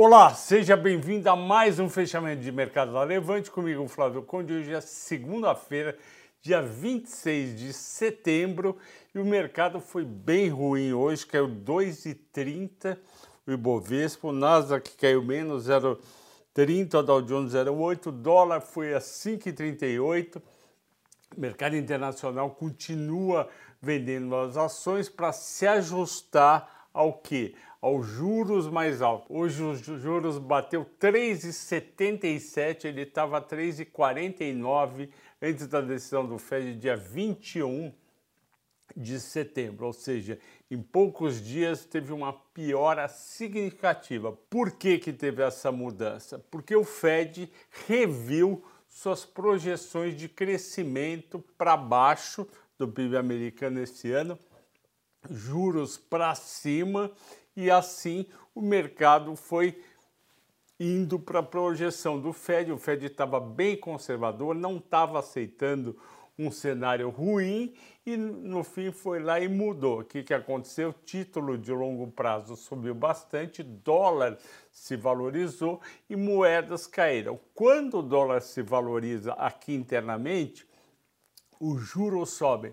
Olá, seja bem-vindo a mais um fechamento de mercado da Levante comigo, Flávio Conde. Hoje é segunda-feira, dia 26 de setembro, e o mercado foi bem ruim hoje, caiu 2,30 o Ibovespa, o Nasdaq caiu menos 0,30, o Dow Jones 0,8, o dólar foi a 5,38. O mercado internacional continua vendendo as ações para se ajustar ao que? Aos juros mais altos. Hoje os juros bateu 3,77, ele estava 3,49 antes da decisão do Fed dia 21 de setembro, ou seja, em poucos dias teve uma piora significativa. Por que, que teve essa mudança? Porque o Fed reviu suas projeções de crescimento para baixo do PIB americano esse ano, juros para cima e assim o mercado foi indo para a projeção do Fed. O Fed estava bem conservador, não estava aceitando um cenário ruim e no fim foi lá e mudou. O que, que aconteceu? Título de longo prazo subiu bastante, dólar se valorizou e moedas caíram. Quando o dólar se valoriza aqui internamente, os juros sobem,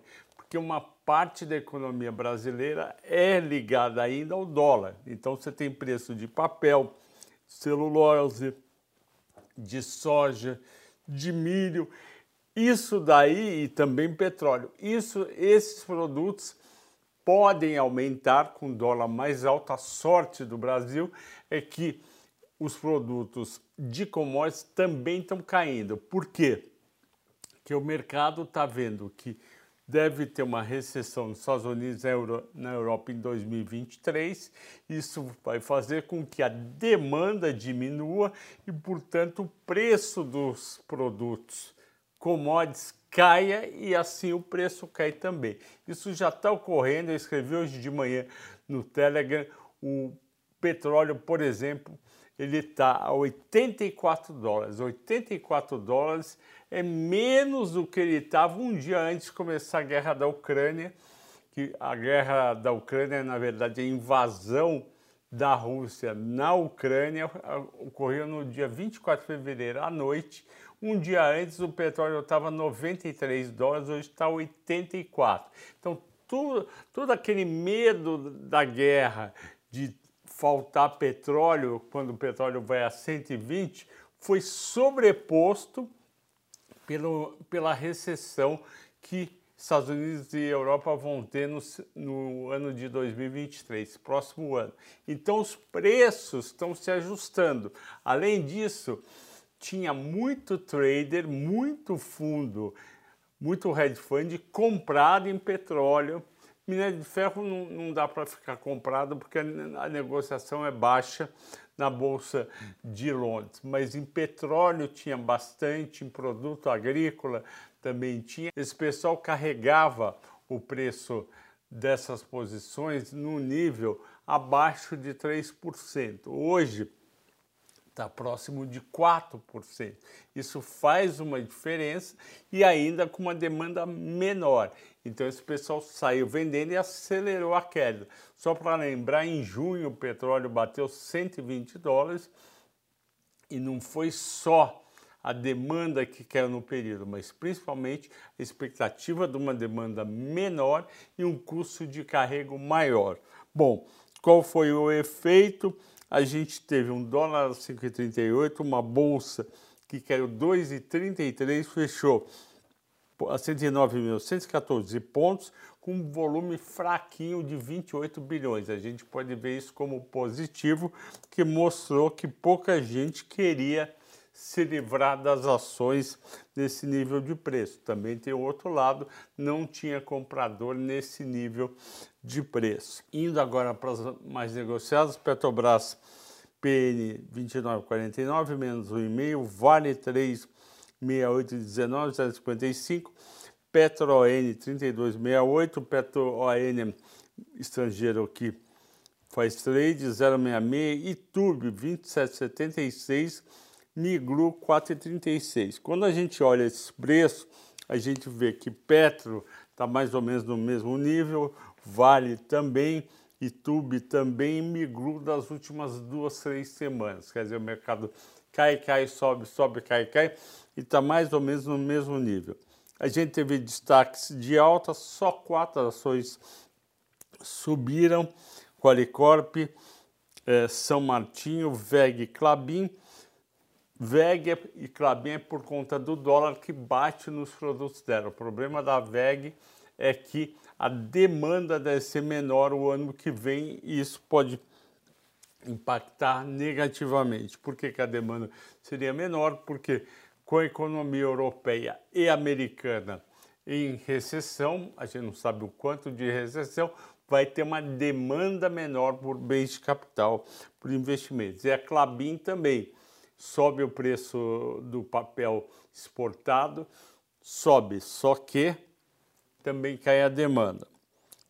porque uma parte da economia brasileira é ligada ainda ao dólar. Então você tem preço de papel, celulose, de soja, de milho isso daí e também petróleo. Isso, esses produtos podem aumentar com dólar mais alto. A sorte do Brasil é que os produtos de commodities também estão caindo. Por quê? Porque o mercado está vendo que deve ter uma recessão nos Estados Unidos e na Europa em 2023. Isso vai fazer com que a demanda diminua e, portanto, o preço dos produtos commodities caia e assim o preço cai também. Isso já está ocorrendo, eu escrevi hoje de manhã no Telegram, o petróleo, por exemplo, ele está a 84 dólares. 84 dólares é menos do que ele estava um dia antes de começar a guerra da Ucrânia, que a guerra da Ucrânia, na verdade, a invasão da Rússia na Ucrânia ocorreu no dia 24 de fevereiro à noite. Um dia antes o petróleo estava 93 dólares, hoje está 84. Então, tudo, todo aquele medo da guerra, de faltar petróleo quando o petróleo vai a 120, foi sobreposto pelo, pela recessão que Estados Unidos e Europa vão ter no, no, ano de 2023, próximo ano. Então os preços estão se ajustando. Além disso, tinha muito trader, muito fundo, muito hedge fund comprado em petróleo. Minério de ferro não, não dá para ficar comprado porque a negociação é baixa na Bolsa de Londres, mas em petróleo tinha bastante, em produto agrícola também tinha. Esse pessoal carregava o preço dessas posições no nível abaixo de 3%. Hoje, está próximo de 4%. Isso faz uma diferença e ainda com uma demanda menor. Então esse pessoal saiu vendendo e acelerou a queda. Só para lembrar, em junho o petróleo bateu 120 dólares e não foi só a demanda que caiu no período, mas principalmente a expectativa de uma demanda menor e um custo de carrego maior. Bom, qual foi o efeito? A gente teve um dólar a 5,38, uma bolsa que caiu 2,33, fechou a 109.114 pontos, com um volume fraquinho de 28 bilhões. A gente pode ver isso como positivo, que mostrou que pouca gente queria se livrar das ações nesse nível de preço. Também tem o outro lado, não tinha comprador nesse nível de preço. Indo agora para as mais negociadas, Petrobras PN 29,49 menos 1,5, Vale 3, 68,19, 0,55, Petro N 32,68, Petro ON estrangeiro aqui faz trade 0,66, Itube 27,76, Migru 4,36. Quando a gente olha esse preço, a gente vê que Petro está mais ou menos no mesmo nível, Vale também, e Tube também migrou das últimas duas, três semanas. Quer dizer, o mercado cai, cai, sobe, sobe, cai, cai e está mais ou menos no mesmo nível. A gente teve destaques de alta, só quatro ações subiram, Qualicorp, eh, São Martinho, VEG Clabin. VEG e Clabin é por conta do dólar que bate nos produtos dela. O problema da VEG é que a demanda deve ser menor o ano que vem e isso pode impactar negativamente. Por que, que a demanda seria menor? Porque com a economia europeia e americana em recessão, a gente não sabe o quanto de recessão, vai ter uma demanda menor por bens de capital, por investimentos. E a Clabin também sobe o preço do papel exportado, sobe, só que também cai a demanda.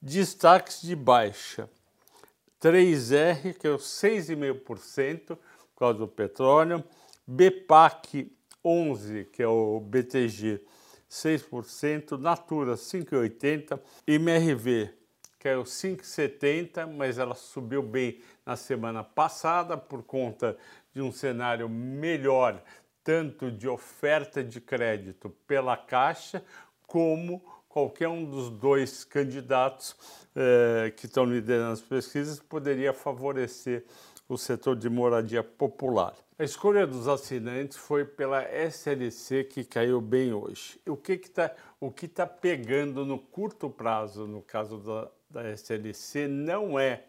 Destaques de baixa. 3R, que é o 6,5% por causa do petróleo. BPAC 11, que é o BTG, 6%. Natura 5,80%. MRV, o 5,70%, mas ela subiu bem na semana passada por conta de um cenário melhor, tanto de oferta de crédito pela Caixa, como qualquer um dos dois candidatos eh, que estão liderando as pesquisas poderia favorecer o setor de moradia popular. A escolha dos assinantes foi pela SLC, que caiu bem hoje. O que está que tá pegando no curto prazo, no caso da, da SLC, não é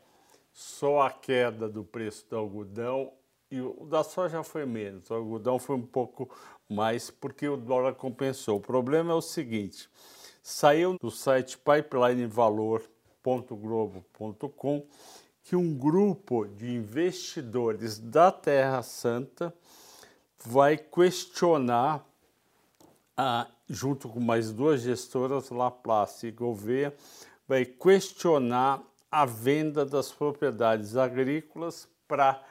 só a queda do preço do algodão e o da soja foi menos, o algodão foi um pouco mais porque o dólar compensou. O problema é o seguinte: saiu do site pipelinevalor.globo.com que um grupo de investidores da Terra Santa vai questionar, a, junto com mais duas gestoras, Laplace e Gouveia, vai questionar a venda das propriedades agrícolas para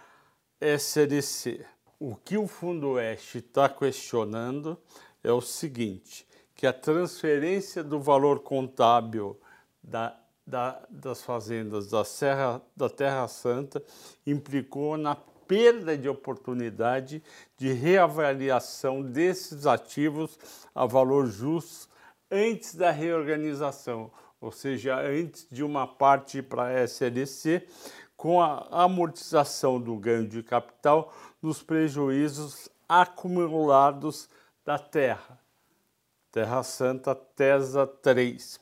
SLC. O que o Fundo Oeste está questionando é o seguinte: que a transferência do valor contábil da, da, das fazendas da, Serra, da Terra Santa implicou na perda de oportunidade de reavaliação desses ativos a valor justo antes da reorganização, ou seja, antes de uma parte para a SLC, com a amortização do ganho de capital nos prejuízos acumulados da terra. Terra Santa TESA 3.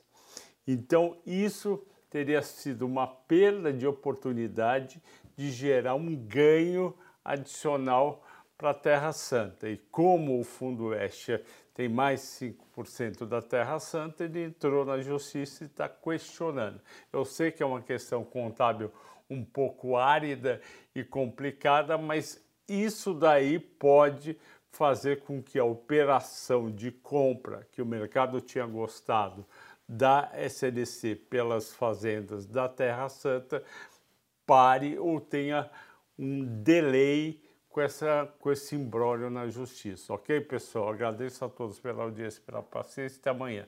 Então, isso teria sido uma perda de oportunidade de gerar um ganho adicional para a Terra Santa. E como o Fundo Oeste tem mais 5% da Terra Santa, ele entrou na justiça e está questionando. Eu sei que é uma questão contábil um pouco árida e complicada, mas isso daí pode fazer com que a operação de compra que o mercado tinha gostado da SLC pelas fazendas da Terra Santa pare ou tenha um delay com, essa, com esse imbróglio na justiça. Ok, pessoal? Agradeço a todos pela audiência, pela paciência. Até amanhã.